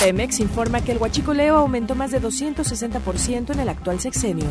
Pemex informa que el huachicoleo aumentó más de 260% en el actual sexenio.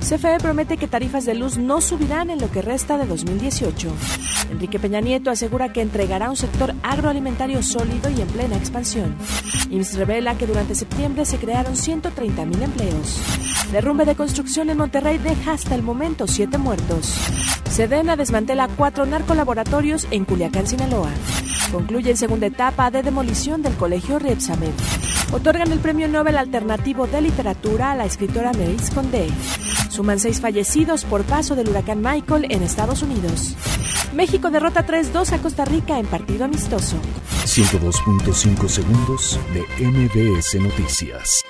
CFE promete que tarifas de luz no subirán en lo que resta de 2018. Enrique Peña Nieto asegura que entregará un sector agroalimentario sólido y en plena expansión. IMSS revela que durante septiembre se crearon 130 mil empleos. Derrumbe de construcción en Monterrey deja hasta el momento siete muertos. Sedena desmantela cuatro narcolaboratorios en Culiacán, Sinaloa. Concluye en segunda etapa de demolición del colegio Repsamen. Otorgan el premio Nobel Alternativo de Literatura a la escritora Maryse Condé. Suman seis fallecidos por paso del huracán Michael en Estados Unidos. México derrota 3-2 a Costa Rica en partido amistoso. 102.5 segundos de MBS Noticias.